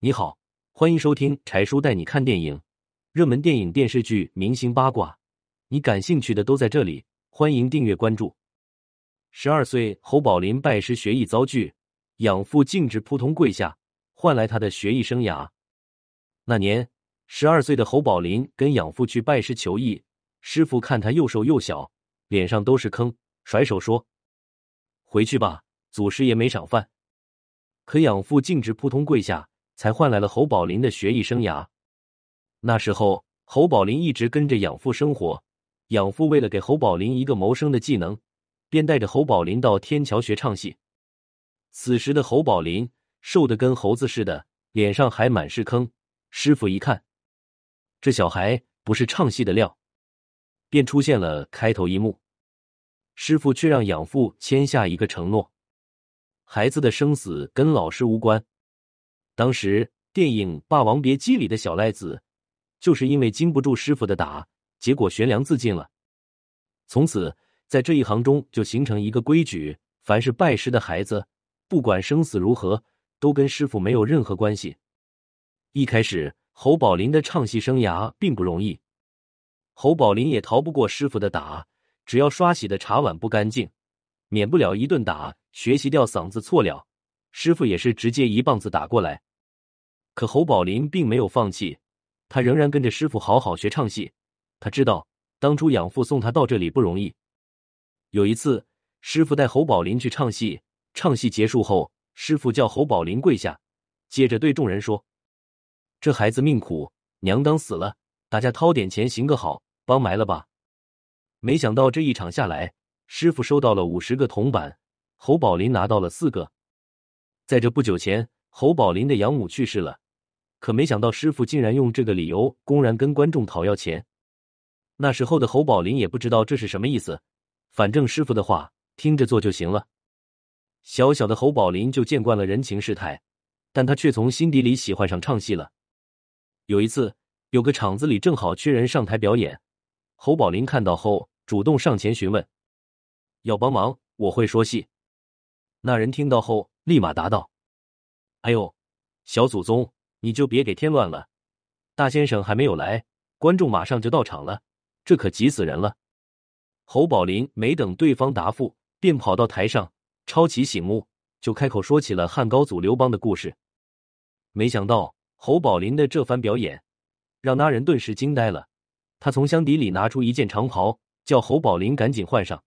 你好，欢迎收听柴叔带你看电影，热门电影、电视剧、明星八卦，你感兴趣的都在这里。欢迎订阅关注。十二岁，侯宝林拜师学艺遭拒，养父径直扑通跪下，换来他的学艺生涯。那年，十二岁的侯宝林跟养父去拜师求艺，师傅看他又瘦又小，脸上都是坑，甩手说：“回去吧，祖师爷没赏饭。”可养父径直扑通跪下，才换来了侯宝林的学艺生涯。那时候，侯宝林一直跟着养父生活，养父为了给侯宝林一个谋生的技能，便带着侯宝林到天桥学唱戏。此时的侯宝林瘦的跟猴子似的，脸上还满是坑。师傅一看，这小孩不是唱戏的料，便出现了开头一幕。师傅却让养父签下一个承诺。孩子的生死跟老师无关。当时电影《霸王别姬》里的小赖子，就是因为经不住师傅的打，结果悬梁自尽了。从此，在这一行中就形成一个规矩：凡是拜师的孩子，不管生死如何，都跟师傅没有任何关系。一开始，侯宝林的唱戏生涯并不容易，侯宝林也逃不过师傅的打，只要刷洗的茶碗不干净，免不了一顿打。学习掉嗓子错了，师傅也是直接一棒子打过来。可侯宝林并没有放弃，他仍然跟着师傅好好学唱戏。他知道当初养父送他到这里不容易。有一次，师傅带侯宝林去唱戏，唱戏结束后，师傅叫侯宝林跪下，接着对众人说：“这孩子命苦，娘当死了，大家掏点钱行个好，帮埋了吧。”没想到这一场下来，师傅收到了五十个铜板。侯宝林拿到了四个。在这不久前，侯宝林的养母去世了，可没想到师傅竟然用这个理由公然跟观众讨要钱。那时候的侯宝林也不知道这是什么意思，反正师傅的话听着做就行了。小小的侯宝林就见惯了人情世态，但他却从心底里喜欢上唱戏了。有一次，有个场子里正好缺人上台表演，侯宝林看到后主动上前询问，要帮忙，我会说戏。那人听到后，立马答道：“哎呦，小祖宗，你就别给添乱了。大先生还没有来，观众马上就到场了，这可急死人了。”侯宝林没等对方答复，便跑到台上，抄起醒目，就开口说起了汉高祖刘邦的故事。没想到侯宝林的这番表演，让那人顿时惊呆了。他从箱底里拿出一件长袍，叫侯宝林赶紧换上。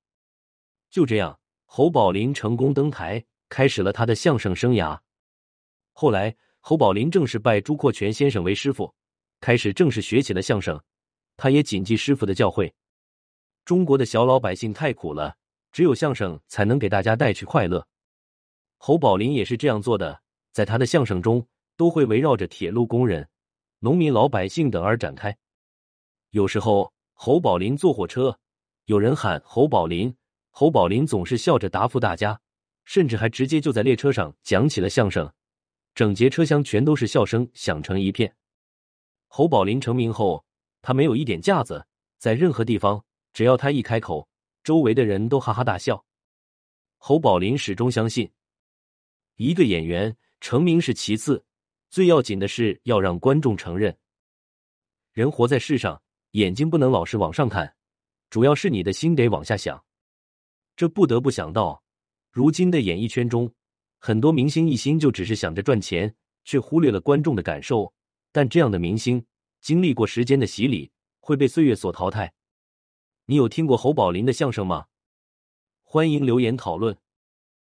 就这样。侯宝林成功登台，开始了他的相声生涯。后来，侯宝林正式拜朱阔全先生为师傅，开始正式学起了相声。他也谨记师傅的教诲。中国的小老百姓太苦了，只有相声才能给大家带去快乐。侯宝林也是这样做的，在他的相声中，都会围绕着铁路工人、农民、老百姓等而展开。有时候，侯宝林坐火车，有人喊侯宝林。侯宝林总是笑着答复大家，甚至还直接就在列车上讲起了相声，整节车厢全都是笑声响成一片。侯宝林成名后，他没有一点架子，在任何地方，只要他一开口，周围的人都哈哈大笑。侯宝林始终相信，一个演员成名是其次，最要紧的是要让观众承认。人活在世上，眼睛不能老是往上看，主要是你的心得往下想。这不得不想到，如今的演艺圈中，很多明星一心就只是想着赚钱，却忽略了观众的感受。但这样的明星，经历过时间的洗礼，会被岁月所淘汰。你有听过侯宝林的相声吗？欢迎留言讨论。